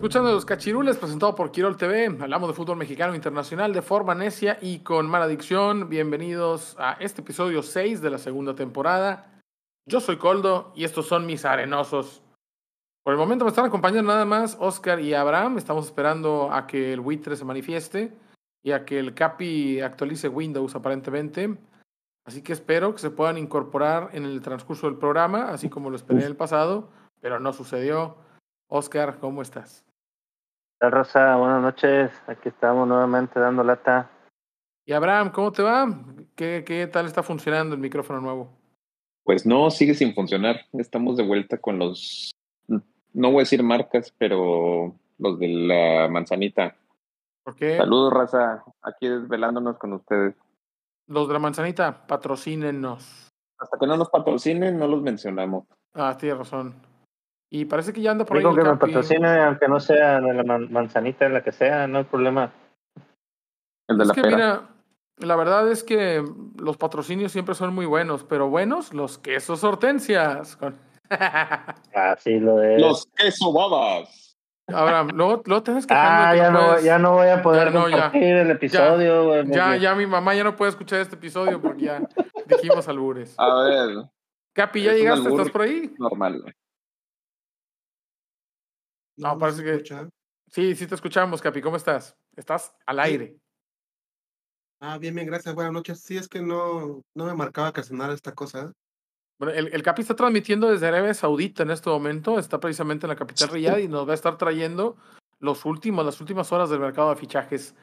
Escuchando Los Cachirules, presentado por Quirol TV. Hablamos de fútbol mexicano internacional de forma necia y con mala dicción. Bienvenidos a este episodio 6 de la segunda temporada. Yo soy Coldo y estos son mis arenosos. Por el momento me están acompañando nada más Oscar y Abraham. Estamos esperando a que el buitre se manifieste y a que el Capi actualice Windows aparentemente. Así que espero que se puedan incorporar en el transcurso del programa, así como lo esperé en el pasado, pero no sucedió. Oscar, ¿cómo estás? Hola Rosa, buenas noches. Aquí estamos nuevamente dando lata. Y Abraham, ¿cómo te va? ¿Qué, ¿Qué tal está funcionando el micrófono nuevo? Pues no, sigue sin funcionar. Estamos de vuelta con los, no voy a decir marcas, pero los de la manzanita. ¿Por qué? Saludos, raza. Aquí desvelándonos con ustedes. Los de la manzanita, patrocínenos. Hasta que no nos patrocinen, no los mencionamos. Ah, tienes razón. Y parece que ya anda por Digo ahí. que el me patrocine, aunque no sea de la man- manzanita, de la que sea, no hay problema. El de Es la que pera. mira, la verdad es que los patrocinios siempre son muy buenos, pero buenos los quesos hortensias. Así lo de. Los queso babas. Abraham, luego, luego te ah, que ya no, puedes- ya no voy a poder Ya no, ya. compartir el episodio, güey. Ya, porque- ya mi mamá ya no puede escuchar este episodio porque ya dijimos albures. A ver, Capi, ¿ya es llegaste? ¿Estás por ahí? normal. No, parece que- escucha. Sí, sí te escuchamos, Capi. ¿Cómo estás? Estás al aire. Ah, bien, bien, gracias. Buenas noches. Sí, es que no, no me marcaba que sonara esta cosa. Bueno, el, el Capi está transmitiendo desde Arabia Saudita en este momento. Está precisamente en la capital Riyadh y nos va a estar trayendo los últimos, las últimas horas del mercado de fichajes.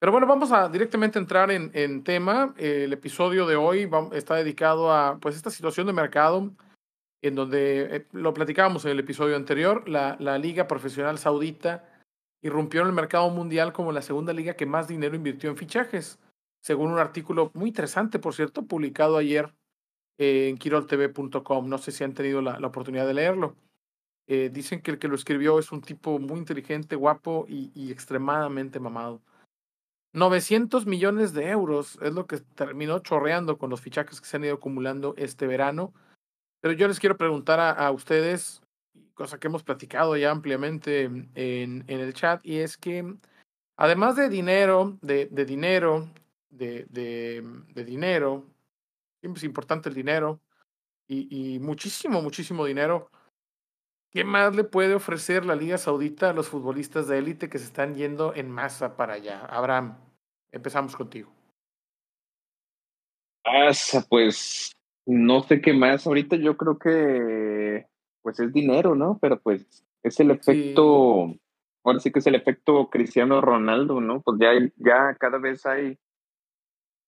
Pero bueno, vamos a directamente entrar en, en tema. El episodio de hoy va- está dedicado a pues esta situación de mercado en donde eh, lo platicábamos en el episodio anterior. La, la liga profesional saudita irrumpió en el mercado mundial como la segunda liga que más dinero invirtió en fichajes, según un artículo muy interesante, por cierto, publicado ayer eh, en kiroltv.com. No sé si han tenido la, la oportunidad de leerlo. Eh, dicen que el que lo escribió es un tipo muy inteligente, guapo y, y extremadamente mamado. 900 millones de euros es lo que terminó chorreando con los fichajes que se han ido acumulando este verano. Pero yo les quiero preguntar a, a ustedes, cosa que hemos platicado ya ampliamente en, en el chat, y es que además de dinero, de, de dinero, de, de, de dinero, es importante el dinero, y, y muchísimo, muchísimo dinero. ¿Qué más le puede ofrecer la Liga Saudita a los futbolistas de élite que se están yendo en masa para allá? Abraham, empezamos contigo. Ah, pues no sé qué más. Ahorita yo creo que pues es dinero, ¿no? Pero pues es el efecto, ahora sí que es el efecto Cristiano Ronaldo, ¿no? Pues ya, ya cada vez hay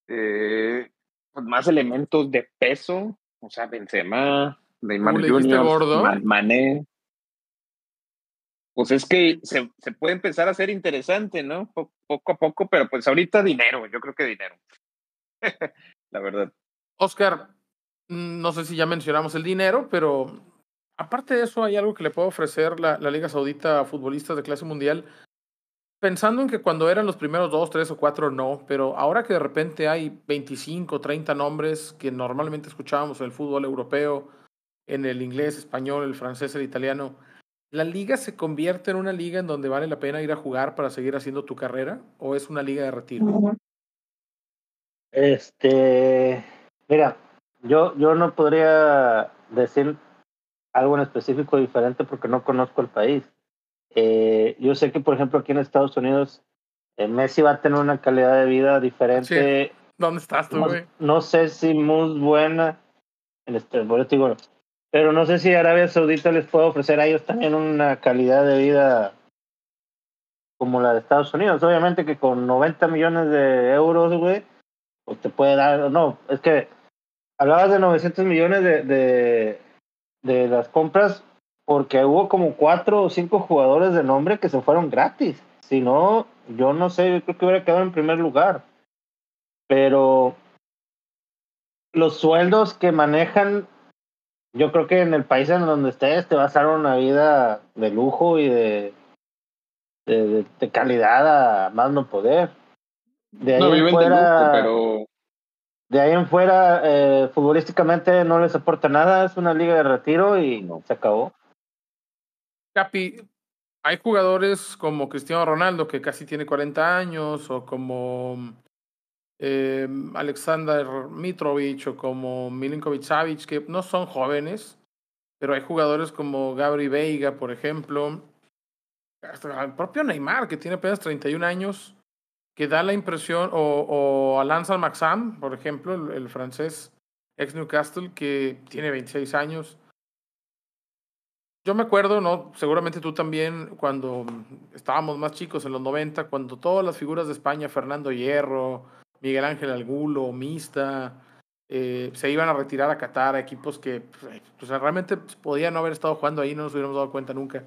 eh, pues más elementos de peso, o sea, Benzema, Neymar. Man- Mané. Pues es que se, se puede empezar a hacer interesante, ¿no? Po- poco a poco, pero pues ahorita dinero, yo creo que dinero. La verdad. Oscar, no sé si ya mencionamos el dinero, pero aparte de eso, hay algo que le puede ofrecer la, la Liga Saudita a futbolistas de clase mundial. Pensando en que cuando eran los primeros dos, tres o cuatro, no, pero ahora que de repente hay 25, 30 nombres que normalmente escuchábamos en el fútbol europeo, en el inglés, español, el francés, el italiano, ¿la liga se convierte en una liga en donde vale la pena ir a jugar para seguir haciendo tu carrera o es una liga de retiro? Este, mira, yo, yo no podría decir algo en específico diferente porque no conozco el país. Eh, yo sé que, por ejemplo, aquí en Estados Unidos, eh, Messi va a tener una calidad de vida diferente. ¿Dónde estás tú, güey? no sé si muy buena, en este, te digo, pero no sé si Arabia Saudita les puede ofrecer a ellos también una calidad de vida como la de Estados Unidos. Obviamente que con 90 millones de euros, güey, te puede dar no. Es que hablabas de 900 millones de, de, de las compras porque hubo como cuatro o cinco jugadores de nombre que se fueron gratis. Si no, yo no sé, yo creo que hubiera quedado en primer lugar. Pero los sueldos que manejan, yo creo que en el país en donde estés te vas a dar una vida de lujo y de, de, de calidad a más no poder. De ahí No, de lujo, pero de ahí en fuera, eh, futbolísticamente no les aporta nada, es una liga de retiro y No. se acabó. Capi, hay jugadores como Cristiano Ronaldo, que casi tiene 40 años, o como eh, Alexander Mitrovic, o como Milinkovic Savic, que no son jóvenes, pero hay jugadores como Gabri Veiga, por ejemplo, hasta el propio Neymar, que tiene apenas 31 años, que da la impresión, o, o Alain Maxam, por ejemplo, el, francés ex Newcastle, que tiene 26 años. Yo me acuerdo, ¿no? Seguramente tú también, cuando estábamos más chicos en los 90, cuando todas las figuras de España, Fernando Hierro, Miguel Ángel Algulo, Mista, eh, se iban a retirar a Qatar, a equipos que pues, pues, realmente podían no haber estado jugando ahí, no nos hubiéramos dado cuenta nunca.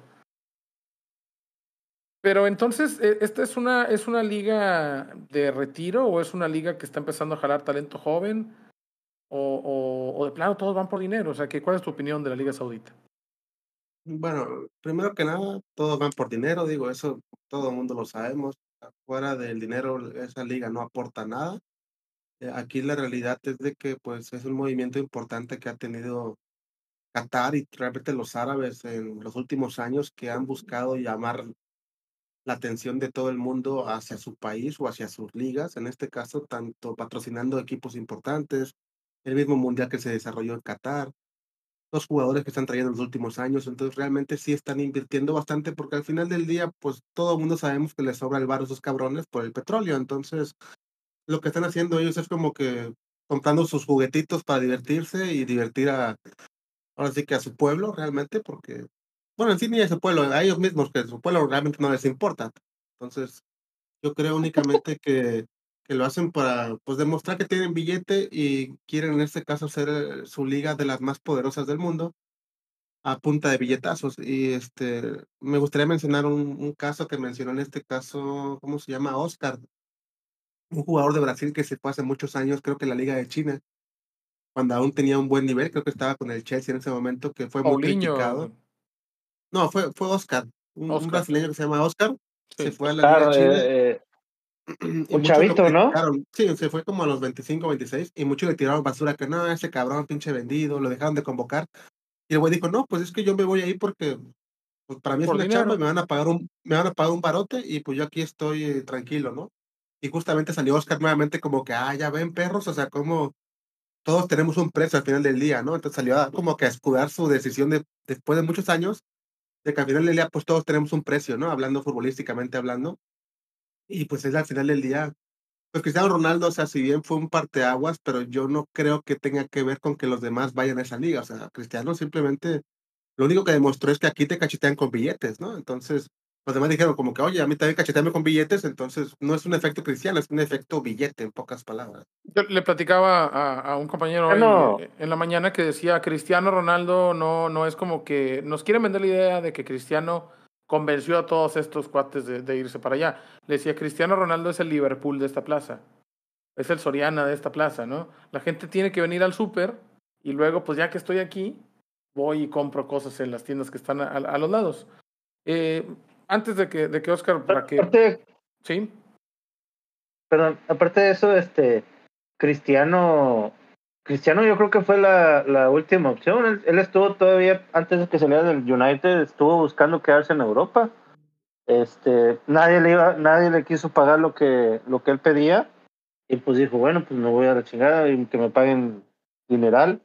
Pero entonces, eh, ¿esta es una, es una liga de retiro o es una liga que está empezando a jalar talento joven? O, o, de plano todos van por dinero. O sea, ¿cuál es tu opinión de la Liga Saudita? Bueno, primero que nada, todos van por dinero, digo, eso todo el mundo lo sabemos. Fuera del dinero, esa liga no aporta nada. Eh, Aquí la realidad es de que pues es un movimiento importante que ha tenido Qatar y realmente los árabes en los últimos años que han buscado llamar la atención de todo el mundo hacia su país o hacia sus ligas, en este caso tanto patrocinando equipos importantes, el mismo mundial que se desarrolló en Qatar, los jugadores que están trayendo en los últimos años, entonces realmente sí están invirtiendo bastante porque al final del día pues todo el mundo sabemos que les sobra el bar a esos cabrones por el petróleo, entonces lo que están haciendo ellos es como que comprando sus juguetitos para divertirse y divertir a, ahora que a su pueblo realmente, porque, bueno, en sí ni a su pueblo, a ellos mismos, que su pueblo realmente no les importa. Entonces, yo creo únicamente que, que lo hacen para, pues, demostrar que tienen billete y quieren en este caso ser eh, su liga de las más poderosas del mundo a punta de billetazos. Y este, me gustaría mencionar un, un caso que mencionó en este caso, ¿cómo se llama? Oscar, un jugador de Brasil que se fue hace muchos años, creo que en la Liga de China, cuando aún tenía un buen nivel, creo que estaba con el Chelsea en ese momento, que fue muy criticado. No, fue, fue Oscar, un, brasileño que se llama Oscar, Sí. se fue a la Claro, Liga eh, eh, un chavito, ¿no? Sí, se fue como a los 25, 26, y muchos le tiraron basura que no, ese cabrón, pinche vendido, lo dejaron de convocar. Y el güey dijo, no, pues es que yo me voy ahí porque pues para mí es una chamba, me van a pagar un, me van a pagar un barote y pues yo aquí estoy eh, tranquilo, ¿no? Y justamente salió Oscar nuevamente como que, ah, ya ven perros, o sea, como todos tenemos un precio al final del día, ¿no? Entonces salió a, como que a escudar su decisión de, después de muchos años, que al final del día pues todos tenemos un precio, ¿no? Hablando futbolísticamente hablando. Y pues es al final del día, pues Cristiano Ronaldo, o sea, si bien fue un parteaguas, pero yo no creo que tenga que ver con que los demás vayan a esa liga. O sea, Cristiano simplemente, lo único que demostró es que aquí te cachetean con billetes, ¿no? Entonces, los demás dijeron como que, oye, a mí también cacheteame con billetes, entonces no es un efecto cristiano, es un efecto billete, en pocas palabras. Yo le platicaba a, a un compañero hoy, eh, en la mañana que decía Cristiano Ronaldo no, no es como que nos quieren vender la idea de que Cristiano convenció a todos estos cuates de, de irse para allá. Le decía, Cristiano Ronaldo es el Liverpool de esta plaza, es el Soriana de esta plaza, ¿no? La gente tiene que venir al súper y luego, pues ya que estoy aquí, voy y compro cosas en las tiendas que están a, a los lados. Eh, antes de que, de que Oscar, para que... Aparte, Sí, perdón, aparte de eso, este, Cristiano, Cristiano yo creo que fue la, la última opción. Él, él estuvo todavía, antes de que saliera del United, estuvo buscando quedarse en Europa. Este, nadie le iba, nadie le quiso pagar lo que, lo que él pedía. Y pues dijo, bueno, pues me voy a la chingada y que me paguen dineral.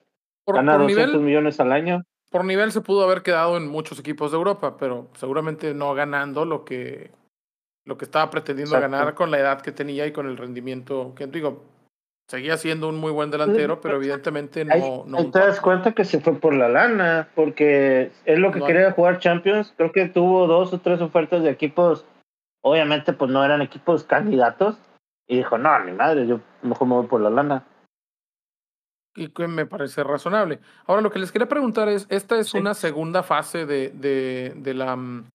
por, Gana por 200 nivel, millones al año. Por nivel se pudo haber quedado en muchos equipos de Europa, pero seguramente no ganando lo que, lo que estaba pretendiendo Exacto. ganar con la edad que tenía y con el rendimiento que digo, seguía siendo un muy buen delantero, pero evidentemente no, ahí te das cuenta que se fue por la lana, porque él lo que No hay- quería jugar Champions, creo que tuvo dos o tres ofertas de equipos, obviamente pues no eran equipos candidatos, Y dijo, no, ni madre, yo mejor me voy por la lana. Y que me parece razonable. Ahora, lo que les quería preguntar es, esta es una segunda fase de, de, de la, mm,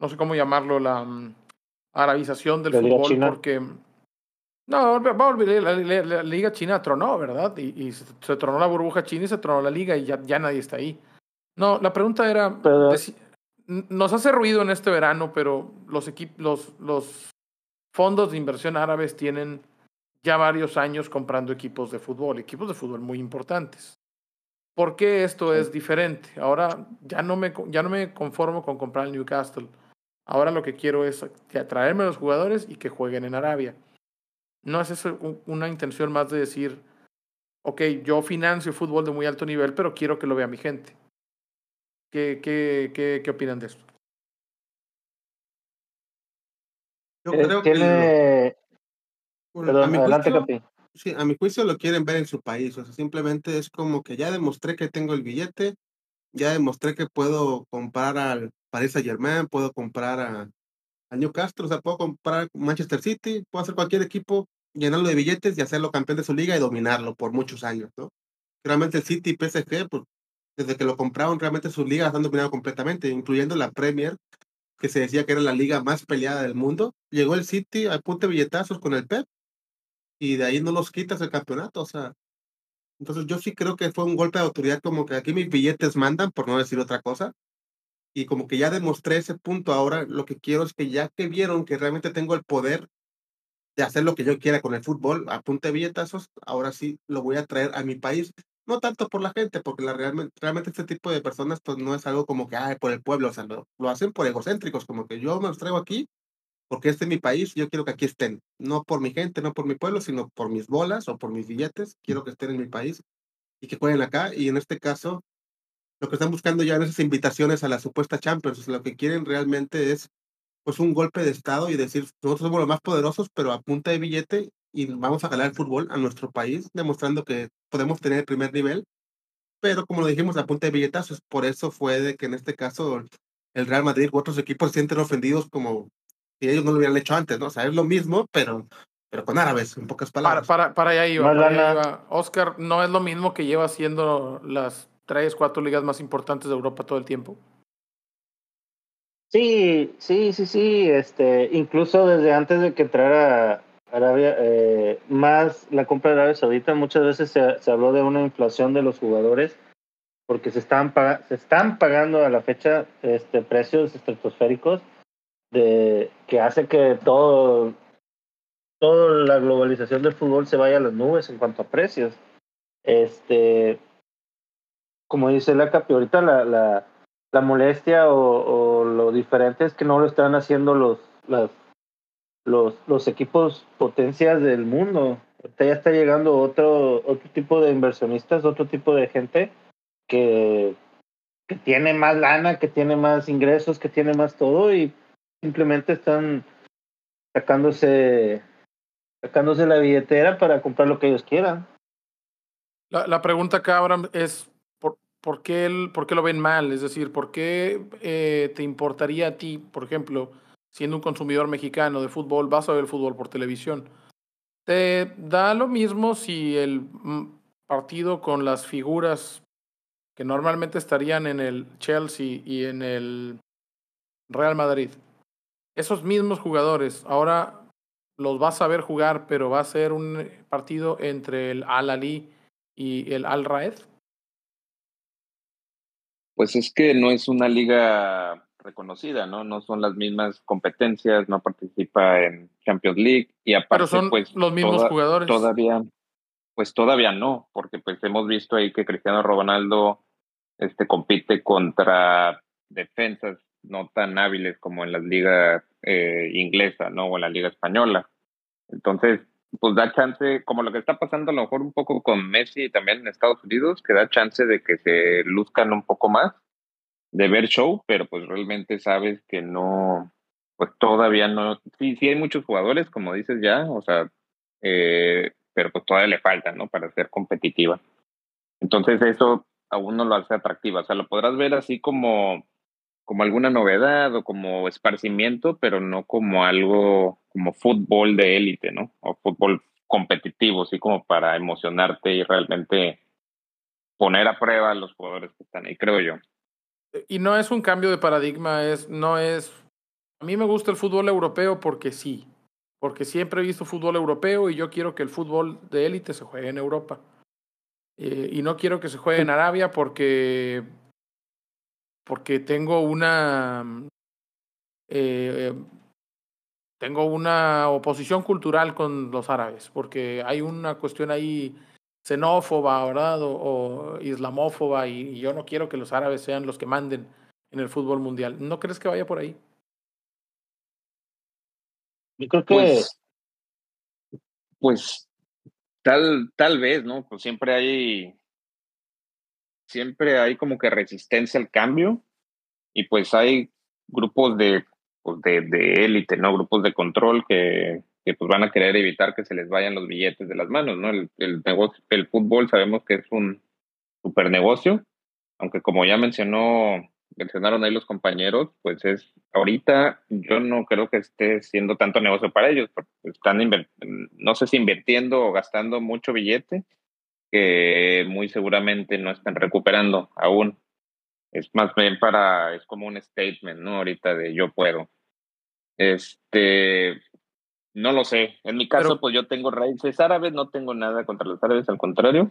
no sé cómo llamarlo, la mm, arabización del fútbol, porque... No, va a olvidar, la, Liga China tronó, ¿verdad? Y, y se, tronó la burbuja china y se tronó la liga y ya, ya nadie está ahí. No, la pregunta era, nos hace ruido en este verano, pero los, equipos, los, los fondos de inversión árabes tienen ya varios años comprando equipos de fútbol, equipos de fútbol muy importantes. ¿Por qué esto es diferente? Ahora ya no me, ya no me conformo con comprar el Newcastle. Ahora lo que quiero es atraerme a los jugadores y que jueguen en Arabia. ¿No es eso una intención más de decir, ok, yo financio fútbol de muy alto nivel, pero quiero que lo vea mi gente? ¿Qué, qué, qué, qué opinan de esto? Yo eh, creo que a mi juicio, Sí, a mi juicio lo quieren ver en su país, o sea, simplemente es como que ya demostré que tengo el billete, ya demostré que puedo comprar al Paris Saint Germain, puedo comprar a, Newcastle, o sea, puedo comprar Manchester City, puedo hacer cualquier equipo, llenarlo de billetes y hacerlo campeón de su liga y dominarlo por muchos años, ¿no? Realmente el City y PSG, pues desde que lo compraron, realmente sus ligas han dominado completamente, incluyendo la Premier, que se decía que era la liga más peleada del mundo. Llegó el City a punto de billetazos con el Pep y de ahí no los quitas el campeonato, o sea. Entonces yo sí creo que fue un golpe de autoridad como que aquí mis billetes mandan, por no decir otra cosa. Y como que ya demostré ese punto, ahora lo que quiero es que ya que vieron que realmente tengo el poder de hacer lo que yo quiera con el fútbol a punta de billetazos, ahora sí lo voy a traer a mi país. No tanto por la gente, porque la, realmente, realmente este tipo de personas pues no es algo como que, ay, por el pueblo, o sea, lo, lo hacen por egocéntricos, como que yo me los traigo aquí porque este es mi país, yo quiero que aquí estén, no por mi gente, no por mi pueblo, sino por mis bolas o por mis billetes, quiero que estén en mi país y que jueguen acá. Y en este caso, lo que están buscando ya en esas invitaciones a la supuesta Champions, lo que quieren realmente es pues un golpe de estado y decir, nosotros somos los más poderosos, pero a punta de billete y vamos a ganar el fútbol a nuestro país, demostrando que podemos tener el primer nivel. Pero como lo dijimos, a punta de billetazos, por eso fue de que en este caso el Real Madrid u otros equipos se sienten ofendidos como y ellos no lo hubieran hecho antes, ¿no? O sea, es lo mismo, pero, pero con árabes, en pocas palabras. Para, para, allá iba, para Oscar, ¿no es lo mismo que lleva haciendo las tres, cuatro ligas más importantes de Europa todo el tiempo? Sí, sí, sí, sí. Este, incluso desde antes de que entrara Arabia, eh, más la compra de Arabia Saudita, muchas veces se, se, habló de una inflación de los jugadores porque se están, se están pagando a la fecha este, precios estratosféricos de, que hace que todo, toda la globalización del fútbol se vaya a las nubes en cuanto a precios. Este, como dice la Capi, ahorita la, la, la molestia o, o, lo diferente es que no lo están haciendo los, los, los equipos potencias del mundo. Ahorita ya está llegando otro, otro tipo de inversionistas, otro tipo de gente que, que tiene más lana, que tiene más ingresos, que tiene más todo y simplemente están sacándose sacándose la billetera para comprar lo que ellos quieran. La, la pregunta acá, Abraham, es ¿por, por, qué el, ¿por qué lo ven mal? Es decir, ¿por qué eh, te importaría a ti, por ejemplo, siendo un consumidor mexicano de fútbol, vas a ver el fútbol por televisión? ¿Te da lo mismo si el mm, partido con las figuras que normalmente estarían en el Chelsea y en el Real Madrid esos mismos jugadores ahora los vas a ver jugar, pero va a ser un partido entre el Al Ali y el Al Raed? Pues es que no es una liga reconocida, ¿no? No son las mismas competencias, no participa en Champions League y aparte Pero son pues los mismos jugadores. Todavía pues todavía no, porque pues hemos visto ahí que Cristiano Ronaldo este compite contra defensas no tan hábiles como en la liga eh, inglesa, ¿no? O en la liga española. Entonces, pues da chance, como lo que está pasando a lo mejor un poco con Messi también en Estados Unidos, que da chance de que se luzcan un poco más, de ver show, pero pues realmente sabes que no, pues todavía no, sí, sí hay muchos jugadores, como dices ya, o sea, eh, pero pues todavía le falta, ¿no? Para ser competitiva. Entonces eso aún no lo hace atractiva, o sea, lo podrás ver así como como alguna novedad o como esparcimiento, pero no como algo como fútbol de élite, ¿no? O fútbol competitivo, así como para emocionarte y realmente poner a prueba a los jugadores que están ahí, creo yo. Y no es un cambio de paradigma, es, no es. A mí me gusta el fútbol europeo porque sí, porque siempre he visto fútbol europeo y yo quiero que el fútbol de élite se juegue en Europa. Eh, y no quiero que se juegue en Arabia porque porque tengo una eh, tengo una oposición cultural con los árabes, porque hay una cuestión ahí xenófoba, ¿verdad? O, islamófoba, y, yo no quiero que los árabes sean los que manden en el fútbol mundial. ¿No crees que vaya por ahí? Yo creo que... Pues, pues tal, tal vez, ¿no? Pues siempre hay siempre hay como que resistencia al cambio y pues hay grupos de, pues de, de élite, ¿no? Grupos de control que, que pues van a querer evitar que se les vayan los billetes de las manos, ¿no? El, el, el fútbol sabemos que es un super negocio, aunque como ya mencionó, mencionaron ahí los compañeros, pues es, ahorita yo no creo que esté siendo tanto negocio para ellos, porque están, no sé si invirtiendo o gastando mucho billete, que muy seguramente no están recuperando aún. Es más bien para, es como un statement, ¿no? Ahorita de yo puedo. Este, no lo sé. En mi caso, pues yo tengo raíces árabes, no tengo nada contra los árabes, al contrario.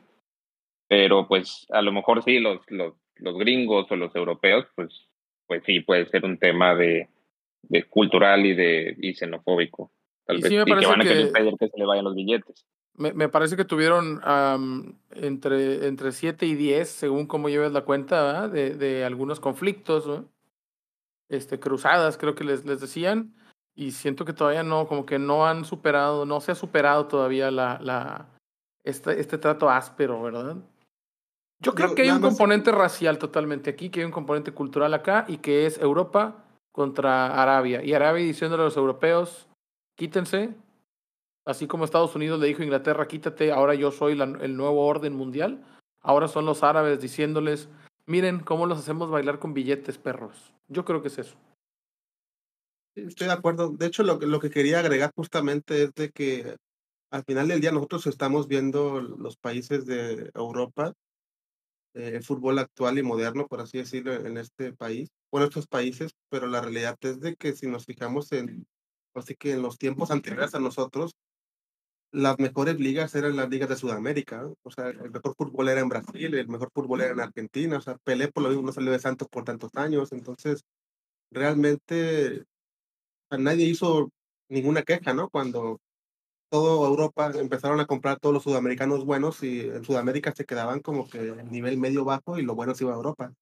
Pero pues a lo mejor sí, los, los, los gringos o los europeos, pues, pues sí, puede ser un tema de, de cultural y de y xenofóbico. Tal vez. y que van a querer pedir que se le vayan los billetes. Me, me parece que tuvieron entre, entre 7 y 10, según cómo lleves la cuenta, de, de algunos conflictos, este, cruzadas, creo que les, les decían, y siento que todavía no, como que no han superado, no se ha superado todavía la, la, este, este trato áspero, ¿verdad? Yo creo que hay un componente racial totalmente aquí, que hay un componente cultural acá, y que es Europa contra Arabia. Y Arabia diciéndole a los europeos, quítense, Así como Estados Unidos le dijo a Inglaterra, quítate, ahora yo soy el nuevo orden mundial. Ahora son los árabes diciéndoles, miren cómo los hacemos bailar con billetes, perros. Yo creo que es eso. Estoy de acuerdo. De hecho, lo, lo que quería agregar justamente es de que al final del día nosotros estamos viendo los países de Europa, eh, el fútbol actual y moderno, por así decirlo, en este país, o en estos países, pero la realidad es de que si nos fijamos en, así que en los tiempos anteriores a nosotros, las mejores ligas eran las ligas de Sudamérica. O sea, el mejor fútbol era en Brasil, el mejor fútbol era en Argentina. O sea, Pelé por lo mismo no salió de Santos por tantos años. Entonces, realmente nadie hizo ninguna queja, ¿no? Cuando toda Europa empezaron a comprar todos los sudamericanos buenos y en Sudamérica se quedaban como que el nivel medio bajo y lo bueno se iba a Europa.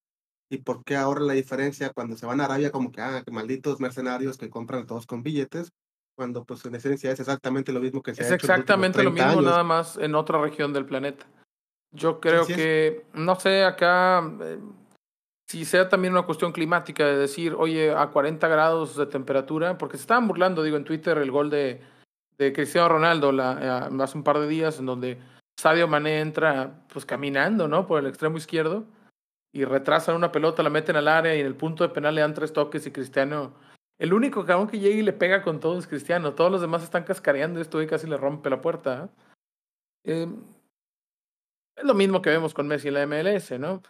¿Y por qué ahora la diferencia cuando se van a Arabia como que, ah, malditos mercenarios que compran todos con billetes? Cuando pues en esencia es exactamente lo mismo que se es ha hecho exactamente lo mismo, nada más en otra región del planeta. Yo creo que, no sé, acá, eh, si sea también una cuestión climática de decir, oye, a 40 grados de temperatura, porque se estaban burlando, digo, en Twitter el gol de, de Cristiano Ronaldo la, eh, hace un par de días, en donde Sadio Mané entra pues caminando, ¿no? Por el extremo izquierdo y retrasan una pelota, la meten al área y en el punto de penal le dan tres toques y Cristiano el único cabrón que llega y le pega con todo es Cristiano. Todos los demás están cascareando esto y casi le rompe la puerta. ¿eh? Em, es lo mismo que vemos con Messi en la MLS, ¿no?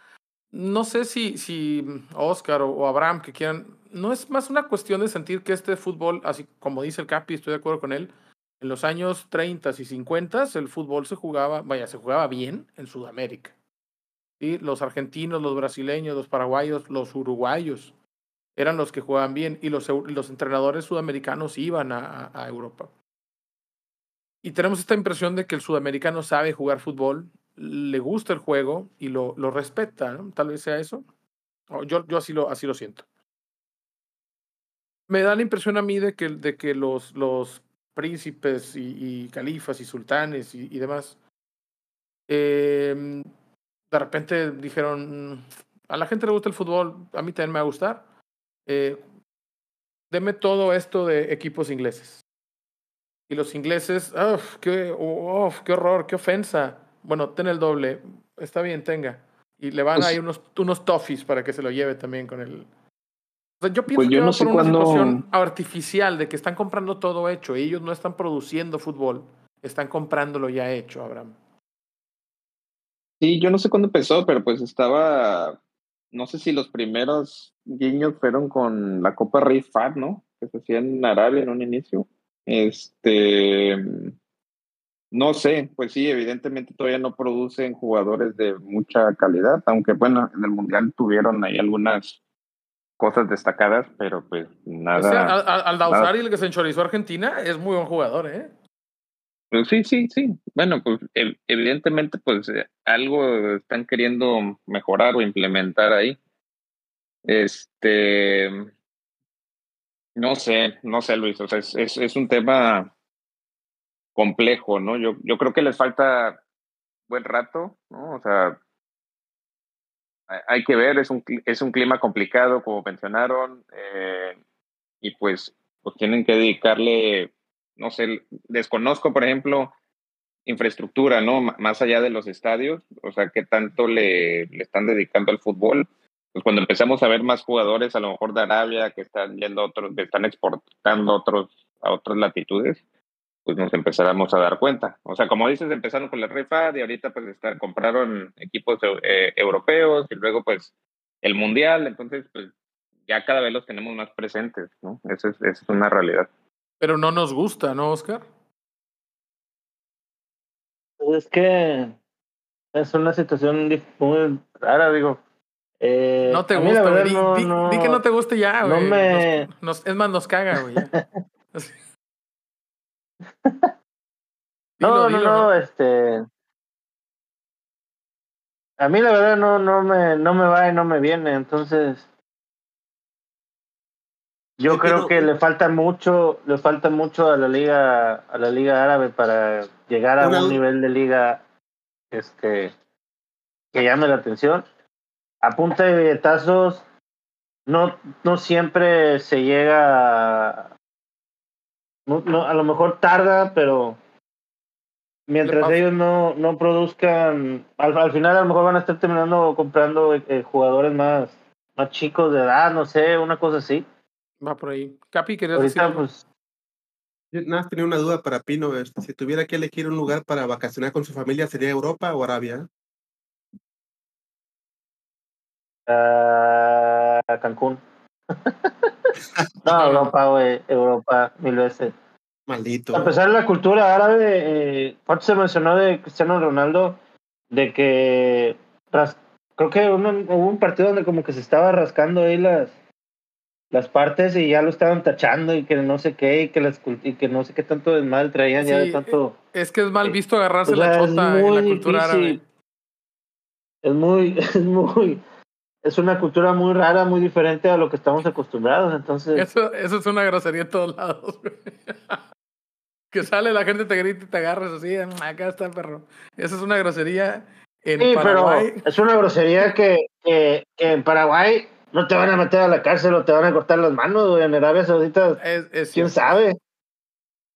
No sé si, si Oscar o, Abraham que quieran. No es más una cuestión de sentir que este fútbol, así como dice el Capi, estoy de acuerdo con él. En los años 30 y 50 el fútbol se jugaba, vaya, se jugaba bien en Sudamérica. Los argentinos, los brasileños, los paraguayos, los uruguayos eran los que jugaban bien y los, los entrenadores sudamericanos iban a, a, Europa. Y tenemos esta impresión de que el sudamericano sabe jugar fútbol, le gusta el juego y lo, lo respeta. Tal vez sea eso. Yo, yo así, lo, así lo siento. Me da la impresión a mí de que, de que los, los príncipes y, califas y sultanes y, y demás, eh, de repente dijeron, a la gente le gusta el fútbol, a mí también me va a gustar eh, deme todo esto de equipos ingleses. Y los ingleses, uf, qué, qué horror, qué ofensa. Bueno, ten el doble, está bien, tenga. Y le van pues ahí unos, unos toffees para que se lo lleve también con el, O sea, yo pienso Pues yo que no va sé por una situación artificial de que están comprando todo hecho. y Ellos no están produciendo fútbol, están comprándolo ya hecho, Abraham. Sí, yo no sé cuándo empezó, pero pues estaba, no sé si los primeros guiños fueron con la Copa Rey Fat, ¿no? Que se hacía en Arabia en un inicio. Este, no sé, pues sí, evidentemente todavía no producen jugadores de mucha calidad, aunque bueno, en el Mundial tuvieron ahí algunas cosas destacadas, pero pues O nada. sea, al, al- al Dausari, el que se enchorizó a Argentina, es muy buen jugador, ¿eh? Pues sí, sí, sí. Bueno, pues ev- evidentemente, pues eh, algo están queriendo mejorar o implementar ahí. Este, no sé, no sé, Luis. O sea, es, un tema complejo, ¿no? Yo, yo creo que les falta buen rato, ¿no? O sea, hay- que ver, es un, es un clima complicado, como mencionaron, eh, y pues, pues tienen que dedicarle, no sé, desconozco, por ejemplo, infraestructura, ¿no? Más allá de los estadios, o sea, qué tanto le, le están dedicando al fútbol. Pues cuando empezamos a ver más jugadores, a lo mejor de Arabia, que están yendo otros, que están exportando otros, a otras latitudes, pues nos empezáramos a dar cuenta. O sea, como dices, empezaron con la RIFAD y ahorita pues están, compraron equipos eh, europeos y luego pues el mundial, entonces pues ya cada vez los tenemos más presentes, ¿no? Esa es, esa es una realidad. Pero no nos gusta, ¿no, Oscar? Pues es que es una situación muy rara, digo. Eh, No te gusta, güey. verdad Di, no- di- no- di que no te guste ya, no güey. me- Nos- nos- es más, nos caga, güey. No, no, no, este. A mí la verdad no, no me, no me va y no me viene, entonces. Yo Sí, creo pero- que le falta mucho, le falta mucho a la liga, a la liga árabe para llegar a Una un nivel de liga, este, que llame la atención. A punta de billetazos, no, no siempre se llega, a- no, no, a lo mejor tarda, pero mientras ellos no, no produzcan, al, al final a lo mejor van a estar terminando comprando eh, jugadores más, más chicos de edad, no sé, una cosa así. Va por ahí. Capi, ¿querías decir Ahorita algo? pues Yo nada más tenía una duda para Pino. si tuviera que elegir un lugar para vacacionar con su familia, ¿sería Europa o Arabia? a Cancún. no, Europa, güey, Europa, mil veces. Maldito. A pesar de la cultura árabe, eh, ¿cuánto se mencionó de Cristiano Ronaldo? De que ras- creo que uno- hubo un partido donde como que se estaba rascando ahí las las partes y ya lo estaban tachando y que no sé qué y que las y que no sé qué tanto desmadre traían ya de tanto Es que es mal visto agarrarse o sea, la chota en la cultura difícil. árabe. es muy es muy es una cultura muy rara, muy diferente a lo que estamos acostumbrados, entonces Eso, eso es una grosería en todos lados, güey. Que sale la gente te grita y te agarras así, "Mm, acá está el perro. Eso es una grosería en Sí, Paraguay. pero es una grosería que, que, que en Paraguay no te van a meter a la cárcel o te van a cortar las manos, güey. En Arabia Saudita, Es, es quién sabe.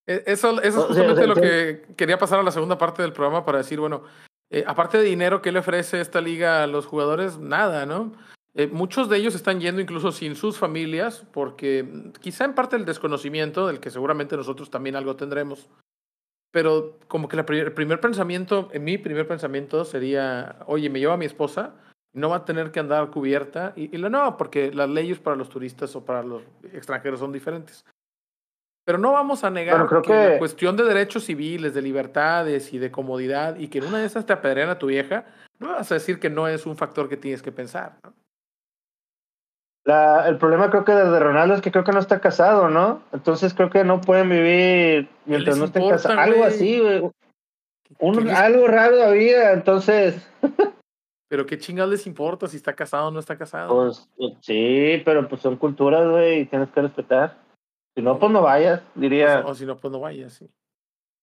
Eh, Eso, eso es justamente o sea, lo que quería pasar a la segunda parte del programa para decir, bueno, eh, aparte de dinero, ¿qué le ofrece esta liga a los jugadores? Nada, ¿no? Eh, muchos de ellos están yendo incluso sin sus familias, porque mm, quizá en parte el desconocimiento, del que seguramente nosotros también algo tendremos, pero como que la el primer pensamiento, en mi primer pensamiento sería, oye, me llevo a mi esposa, no va a tener que andar cubierta, y, y lo no, porque las leyes para los turistas o para los extranjeros son diferentes. Pero no vamos a negar Bueno, creo que, la que- cuestión de derechos civiles, de libertades y de comodidad, y que en una de esas te apedrean a tu vieja, no vas a decir que no es un factor que tienes que pensar. ¿no? La, el problema creo que desde Ronaldo es que creo que no está casado, ¿no? Entonces creo que no pueden vivir mientras no estén casados. Algo así, güey. Un- ¿Qué les- algo raro había, entonces, Pero qué chingados les importa si está casado o no está casado. pues, pues, sí, pero pues son culturas, güey, y tienes que respetar. Si no, pues no vayas, diría. O, o si no, pues no vayas. Sí.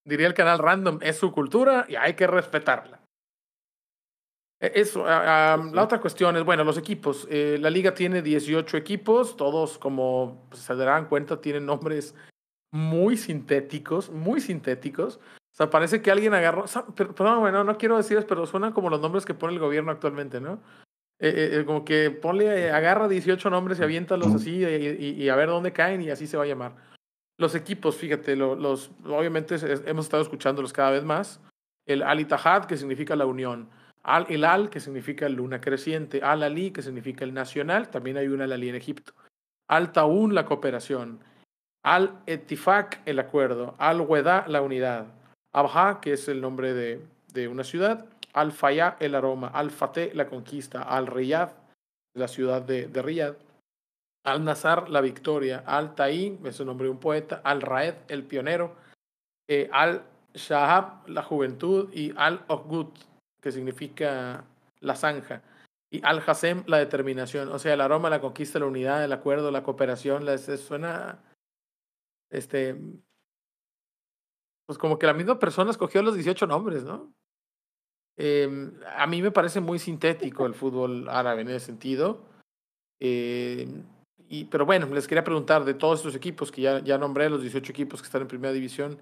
Diría el canal random, es su cultura y hay que respetarla. Eh, Eso, ah, ah, la otra cuestión es, bueno, los equipos. Eh, la liga tiene 18 equipos, todos como pues, se darán cuenta tienen nombres muy sintéticos, muy sintéticos. O sea, parece que alguien agarró, perdón, bueno, no quiero decirles, pero suenan como los nombres que pone el gobierno actualmente, ¿no? Eh, eh, como que ponle, agarra 18 nombres y aviéntalos así y, a ver dónde caen y así se va a llamar. Los equipos, fíjate, los, obviamente hemos estado escuchándolos cada vez más. El Al Ittihad, que significa la unión. Al Hilal, que significa luna creciente. Al Ali, que significa el nacional. También hay una Al Ali en Egipto. Al Taun, la cooperación. Al Etifak, el acuerdo. Al Weda, la unidad. Abha, que es el nombre de, de una ciudad. Al Fayá, el aroma. Al Fateh, la conquista. Al Riyad, la ciudad de, de Riyad. Al Nazar, la victoria. Al Taí, es el nombre de un poeta. Al Raed, el pionero. Eh, al Shahab, la juventud. Y Al Ogut, que significa la zanja. Y Al Hasem, la determinación. O sea, el aroma, la conquista, la unidad, el acuerdo, la cooperación. La, suena. Este. Pues como que la misma persona escogió los 18 nombres, ¿no? Eh, a mí me parece muy sintético el fútbol árabe en ese sentido. Eh, y, pero bueno, les quería preguntar de todos estos equipos que ya, ya nombré, los 18 equipos que están en primera división,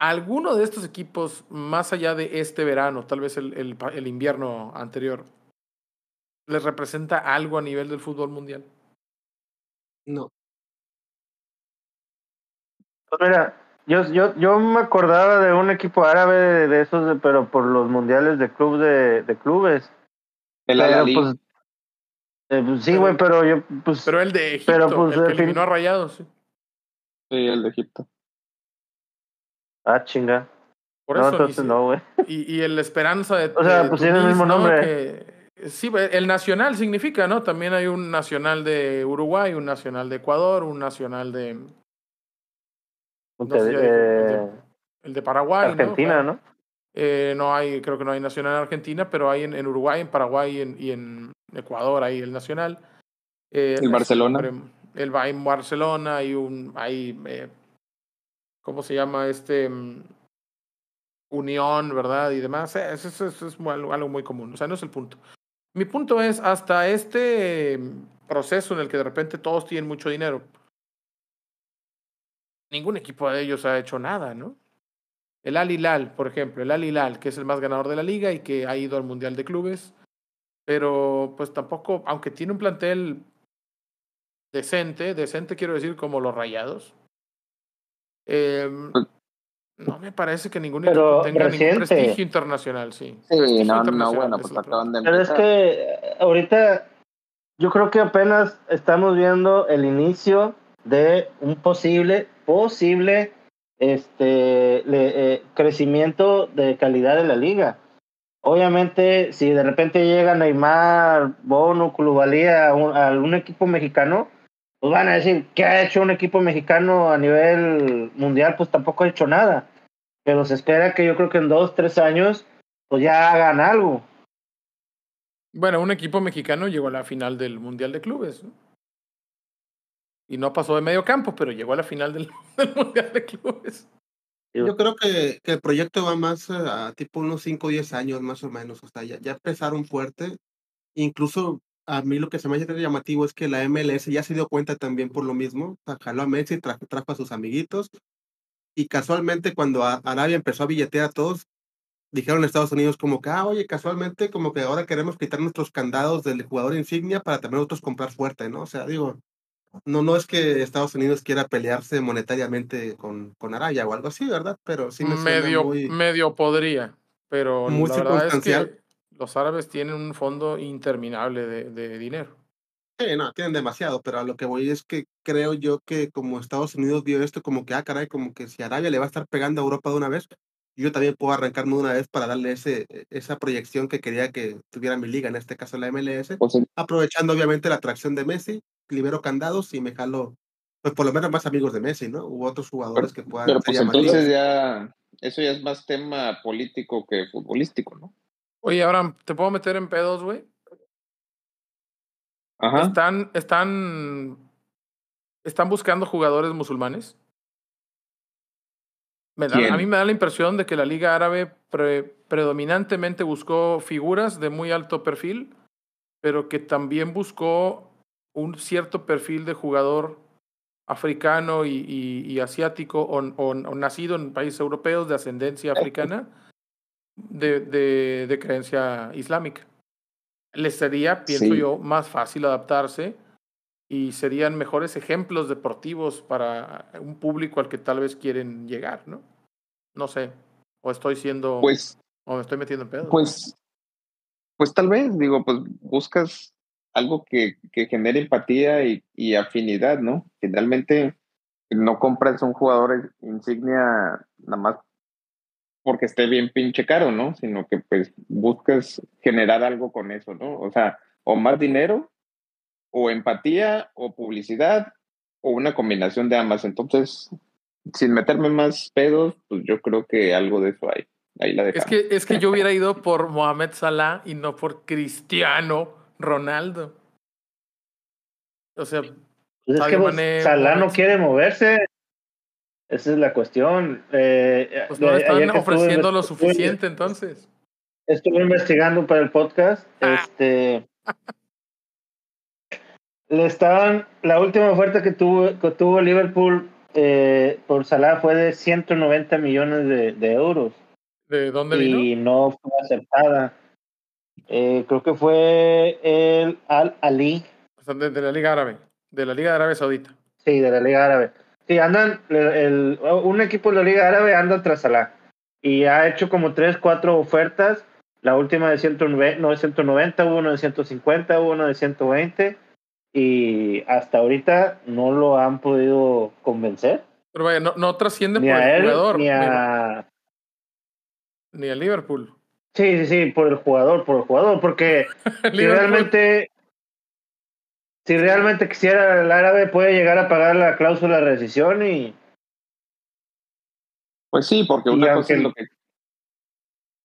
¿alguno de estos equipos, más allá de este verano, tal vez el, el, el invierno anterior, les representa algo a nivel del fútbol mundial? No. Pues mira, yo, yo, yo me acordaba de un equipo árabe de, esos, pero por los mundiales de club de, de clubes. El pero, pues, eh, pues, sí, güey, pero yo, pues. Pero el de Egipto, pero, pues, el que eliminó a Rayados, sí. Sí, el de Egipto. Ah, chinga. Por no, eso, entonces no, güey. Y, y el Esperanza de. O sea, pues tiene el mismo ¿no? nombre. Que, sí, el nacional significa, ¿no? También hay un nacional de Uruguay, un nacional de Ecuador, un nacional de. No sé, el, de, el de Paraguay. Argentina, ¿no? ¿no? Eh, no hay, creo que no hay nacional en Argentina, pero hay en, en Uruguay, en Paraguay y en, y en Ecuador, ahí el nacional. Eh, el Barcelona. El, hay en Barcelona, hay un, hay, eh, ¿cómo se llama? Este, um, Unión, ¿verdad? Y demás. Eso, eso, eso es algo, algo muy común, o sea, no es el punto. Mi punto es, hasta este proceso en el que de repente todos tienen mucho dinero, ningún equipo de ellos ha hecho nada, ¿no? El Al Hilal, por ejemplo, el Al Hilal, que es el más ganador de la liga y que ha ido al Mundial de Clubes, pero pues tampoco, aunque tiene un plantel decente, decente quiero decir como los Rayados, eh, no me parece que ningún pero equipo tenga reciente. ningún prestigio internacional, sí. Sí, prestigio no, no, bueno, pues acaban de Pero es que ahorita yo creo que apenas estamos viendo el inicio de un posible, posible este eh, crecimiento de calidad de la liga. Obviamente, si de repente llega Neymar, Bono, Kulubalía a, a algún equipo mexicano, pues van a decir, ¿qué ha hecho un equipo mexicano a nivel mundial? Pues tampoco ha hecho nada. Pero se espera que yo creo que en dos, tres años, pues ya hagan algo. Bueno, un equipo mexicano llegó a la final del Mundial de Clubes. ¿no? Y no pasó de medio campo, pero llegó a la final del, del Mundial de Clubes. Yo creo que, que el proyecto va más a tipo unos 5 o 10 años más o menos. O sea, ya, ya empezaron fuerte. Incluso a mí lo que se me hace llamativo es que la MLS ya se dio cuenta también por lo mismo. O sea, jaló a Messi, tra trajo a sus amiguitos. Y casualmente cuando a Arabia empezó a billetear a todos, dijeron a Estados Unidos como que, ah, oye, casualmente como que ahora queremos quitar nuestros candados del jugador insignia para también nosotros comprar fuerte, ¿no? O sea, digo, no, no es que Estados Unidos quiera pelearse monetariamente con, con Arabia o algo así, ¿verdad? Pero sí me medio, muy, medio podría, pero muy la verdad es que los árabes tienen un fondo interminable de, de dinero. Sí, no, tienen demasiado, pero a lo que voy es que creo yo que como Estados Unidos vio esto, como que, ah, caray, como que si Arabia le va a estar pegando a Europa de una vez, yo también puedo arrancarme de una vez para darle ese, esa proyección que quería que tuviera mi liga, en este caso la MLS, Pues, sí, aprovechando obviamente la atracción de Messi, libero candados y me jalo, pues por lo menos más amigos de Messi, ¿no? U otros jugadores que puedan pero pues entonces ya, eso ya es más tema político que futbolístico, ¿no? Oye, Abraham, ¿te puedo meter en pedos, güey? Ajá. Están, están, están buscando jugadores musulmanes. Me da- ¿Quién? a mí me da la impresión de que la Liga Árabe pre- predominantemente buscó figuras de muy alto perfil, pero que también buscó un cierto perfil de jugador africano y, y- y asiático o, o- o nacido en países europeos de ascendencia africana de, de, de creencia islámica. les sería, pienso yo, más fácil adaptarse y serían mejores ejemplos deportivos para un público al que tal vez quieren llegar, ¿no? No sé, o estoy siendo, pues, o me estoy metiendo en pedo. Pues, pues tal vez, digo, pues buscas algo que, que genere empatía y, y afinidad, ¿no? Finalmente, no compras un jugador insignia nada más porque esté bien pinche caro, ¿no? Sino que pues buscas generar algo con eso, ¿no? O sea, o más dinero, o empatía, o publicidad, o una combinación de ambas. Entonces, sin meterme más pedos, pues yo creo que algo de eso hay. Ahí la es que, es que yo hubiera ido por Mohamed Salah y no por Cristiano Ronaldo. O sea, pues es que pues, Salah no quiere moverse. Esa es la cuestión. Eh, pues no le están ofreciendo lo suficiente entonces. Estuve investigando para el podcast. Ah. Este. le estaban. La última oferta que tuvo, que tuvo Liverpool eh, por Salah fue de 190 millones de, de euros. ¿De dónde vino? Y no fue aceptada. Eh, creo que fue el Al Ali. De, de la Liga Árabe. De la Liga de Arabia Saudita. Sí, de la Liga Árabe. Sí, andan, el, un equipo de la Liga Árabe anda tras Salah y ha hecho como tres, cuatro ofertas. La última de 190, no, de 190, hubo uno de 150, hubo uno de 120 y hasta ahorita no lo han podido convencer. Pero vaya, no, no trasciende por el jugador. Ni a... Ni a Liverpool. Sí, sí, sí, por el jugador, por el jugador, porque si realmente si realmente quisiera el árabe puede llegar a pagar la cláusula de rescisión y pues sí porque una cosa es lo que